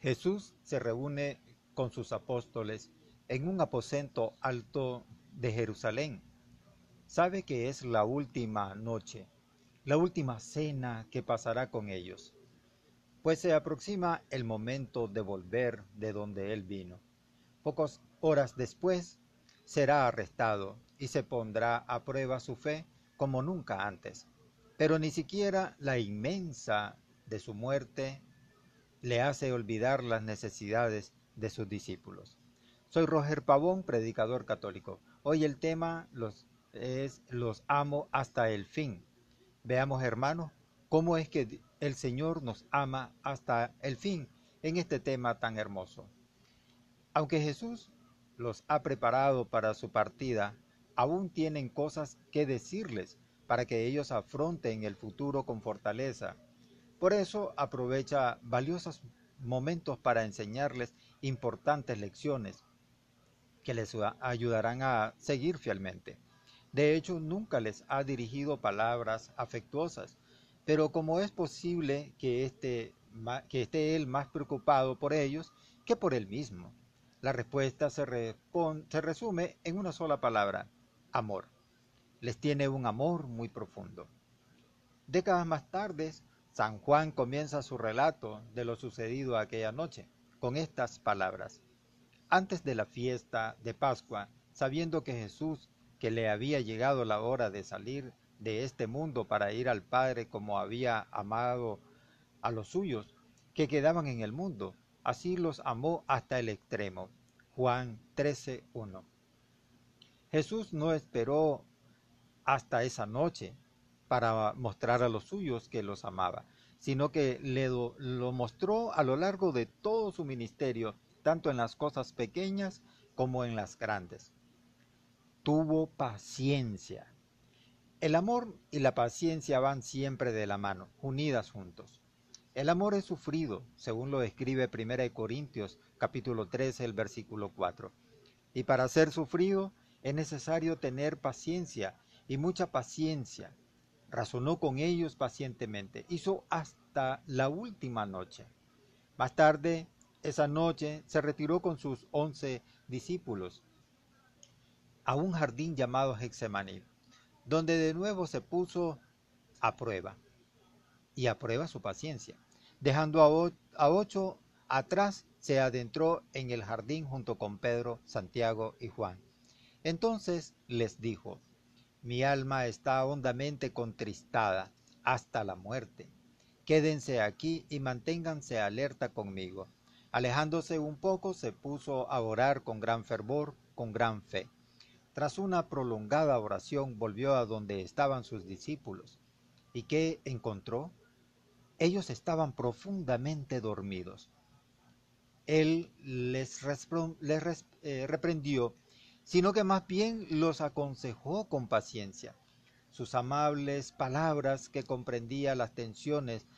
Jesús se reúne con sus apóstoles en un aposento alto de Jerusalén. Sabe que es la última noche, la última cena que pasará con ellos, pues se aproxima el momento de volver de donde él vino. Pocas horas después será arrestado y se pondrá a prueba su fe como nunca antes. Pero ni siquiera la inmensa de su muerte le hace olvidar las necesidades de sus discípulos. Soy Roger Pavón, predicador católico. Hoy el tema los, es Los amo hasta el fin. Veamos, hermanos, cómo es que el Señor nos ama hasta el fin en este tema tan hermoso. Aunque Jesús los ha preparado para su partida, aún tienen cosas que decirles para que ellos afronten el futuro con fortaleza por eso aprovecha valiosos momentos para enseñarles importantes lecciones que les ayudarán a seguir fielmente. De hecho, nunca les ha dirigido palabras afectuosas, pero como es posible que esté, que esté él más preocupado por ellos que por él mismo, la respuesta se, se resume en una sola palabra, amor. Les tiene un amor muy profundo. Décadas más tarde, San Juan comienza su relato de lo sucedido aquella noche con estas palabras. Antes de la fiesta de Pascua, sabiendo que Jesús, que le había llegado la hora de salir de este mundo para ir al Padre como había amado a los suyos, que quedaban en el mundo, así los amó hasta el extremo. Juan 13.1. Jesús no esperó hasta esa noche para mostrar a los suyos que los amaba, sino que le lo, mostró a lo largo de todo su ministerio, tanto en las cosas pequeñas como en las grandes. Tuvo paciencia. El amor y la paciencia van siempre de la mano, unidas juntos. El amor es sufrido, según lo escribe 1 Corintios capítulo 13, el versículo 4. Y para ser sufrido es necesario tener paciencia y mucha paciencia, razonó con ellos pacientemente, hizo hasta la última noche. Más tarde, esa noche, se retiró con sus once discípulos a un jardín llamado Hexemaní, donde de nuevo se puso a prueba y a prueba su paciencia. Dejando a, a ocho atrás, se adentró en el jardín junto con Pedro, Santiago y Juan. Entonces les dijo, mi alma está hondamente contristada hasta la muerte. Quédense aquí y manténganse alerta conmigo. Alejándose un poco, se puso a orar con gran fervor, con gran fe. Tras una prolongada oración, volvió a donde estaban sus discípulos. ¿Y qué encontró? Ellos estaban profundamente dormidos. Él les, eh, reprendió sino que más bien los aconsejó con paciencia. Sus amables palabras que comprendía las tensiones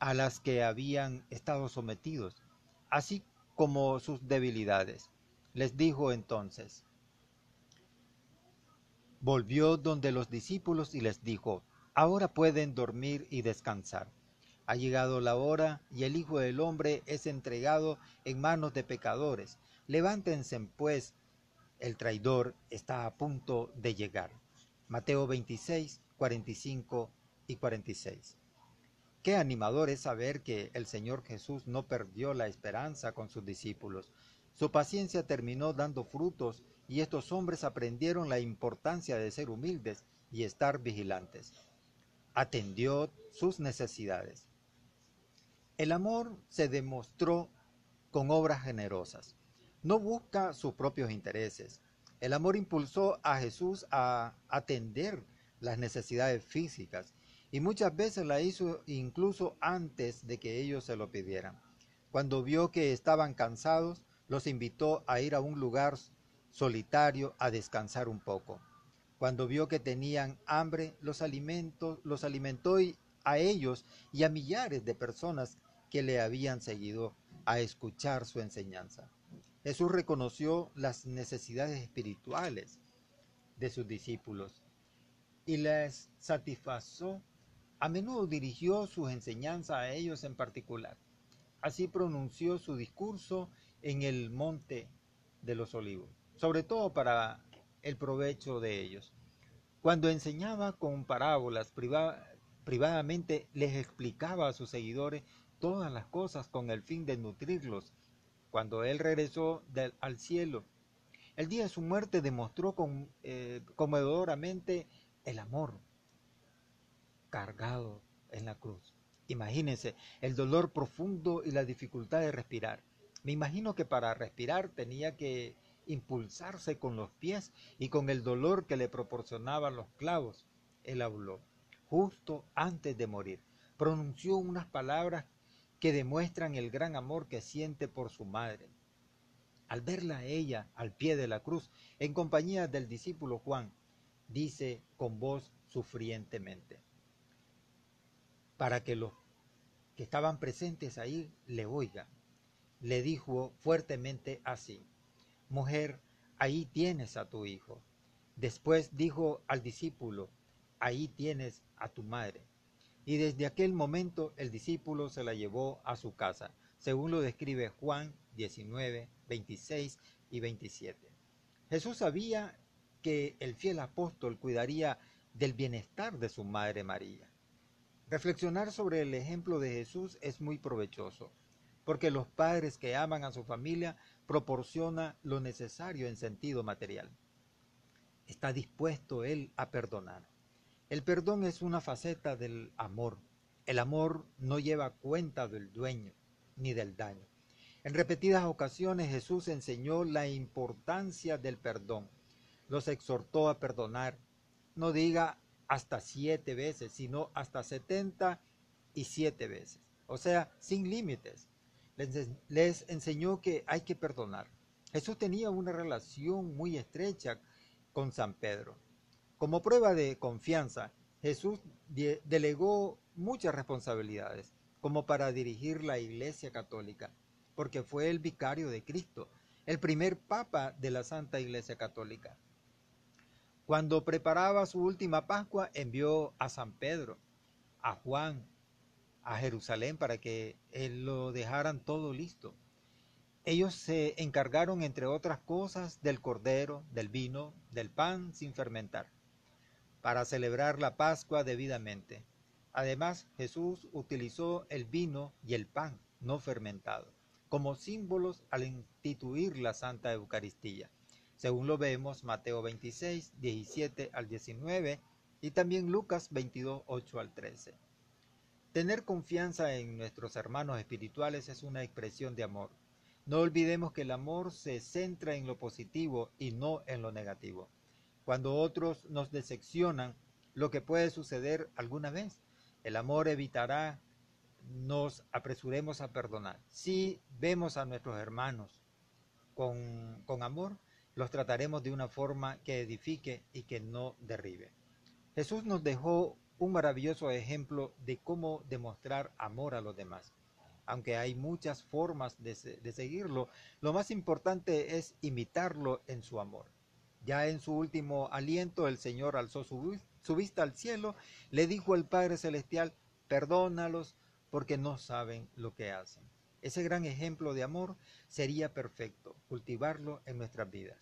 a las que habían estado sometidos, así como sus debilidades. Les dijo entonces, volvió donde los discípulos y les dijo, ahora pueden dormir y descansar. Ha llegado la hora y el Hijo del Hombre es entregado en manos de pecadores. Levántense pues el traidor está a punto de llegar. Mateo 26, 45 y 46. Qué animador es saber que el Señor Jesús no perdió la esperanza con sus discípulos. Su paciencia terminó dando frutos y estos hombres aprendieron la importancia de ser humildes y estar vigilantes. Atendió sus necesidades. El amor se demostró con obras generosas no busca sus propios intereses. El amor impulsó a Jesús a atender las necesidades físicas y muchas veces la hizo incluso antes de que ellos se lo pidieran. Cuando vio que estaban cansados, los invitó a ir a un lugar solitario a descansar un poco. Cuando vio que tenían hambre, los los alimentó a ellos y a millares de personas que le habían seguido a escuchar su enseñanza. Jesús reconoció las necesidades espirituales de sus discípulos y les satisfazó. A menudo dirigió sus enseñanzas a ellos en particular. así pronunció su discurso en el monte de los olivos, sobre todo para el provecho de ellos. Cuando enseñaba con parábolas privadamente, les explicaba a sus seguidores todas las cosas con el fin de nutrirlos. Cuando él regresó al cielo, el día de su muerte demostró con, eh, el amor cargado en la cruz. Imagínense el dolor profundo y la dificultad de respirar. Me imagino que para respirar tenía que impulsarse con los pies y con el dolor que le proporcionaban los clavos. Él habló justo antes de morir. Pronunció unas palabras que demuestran el gran amor que siente por su madre. Al verla ella al pie de la cruz, en compañía del discípulo Juan, dice con voz sufrientemente, para que los que estaban presentes ahí le oigan le dijo fuertemente así, Mujer, ahí tienes a tu hijo. Después dijo al discípulo, ahí tienes a tu madre. Y desde aquel momento el discípulo se la llevó a su casa, según lo describe Juan 19, 26 y 27. Jesús sabía que el fiel apóstol cuidaría del bienestar de su madre María. Reflexionar sobre el ejemplo de Jesús es muy provechoso porque los padres que aman a su familia proporciona lo necesario en sentido material. Está dispuesto él a perdonar. El perdón es una faceta del amor. El amor no lleva cuenta del dueño ni del daño. En repetidas ocasiones Jesús enseñó la importancia del perdón. Los exhortó a perdonar. No diga hasta siete veces, sino hasta setenta y siete veces. O sea, sin límites les, enseñó que hay que perdonar. Jesús tenía una relación muy estrecha con San Pedro. Como prueba de confianza, Jesús delegó muchas responsabilidades, como para dirigir la Iglesia Católica, porque fue el vicario de Cristo, el primer papa de la Santa Iglesia Católica. Cuando preparaba su última Pascua, envió a San Pedro, a Juan, a Jerusalén para que lo dejaran todo listo. Ellos se encargaron, entre otras cosas, del cordero, del vino, del pan sin fermentar, para celebrar la Pascua debidamente. Además, Jesús utilizó el vino y el pan no fermentado como símbolos al instituir la Santa Eucaristía, según lo vemos Mateo 26, 17 al 19 y también Lucas 22, 8 al 13. Tener confianza en nuestros hermanos espirituales es una expresión de amor. No olvidemos que el amor se centra en lo positivo y no en lo negativo. Cuando otros nos decepcionan, lo que puede suceder alguna vez, el amor evitará nos apresuremos a perdonar. Si vemos a nuestros hermanos con, amor, los trataremos de una forma que edifique y que no derribe. Jesús nos dejó un maravilloso ejemplo de cómo demostrar amor a los demás. Aunque hay muchas formas de, seguirlo, lo más importante es imitarlo en su amor. Ya en su último aliento el Señor alzó su, vista al cielo, le dijo al Padre Celestial, perdónalos porque no saben lo que hacen. Ese gran ejemplo de amor sería perfecto, cultivarlo en nuestras vidas.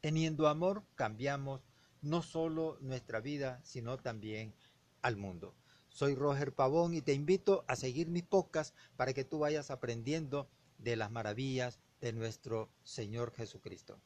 Teniendo amor, cambiamos no solo nuestra vida, sino también al mundo. Soy Roger Pavón y te invito a seguir mis podcasts para que tú vayas aprendiendo de las maravillas de nuestro Señor Jesucristo.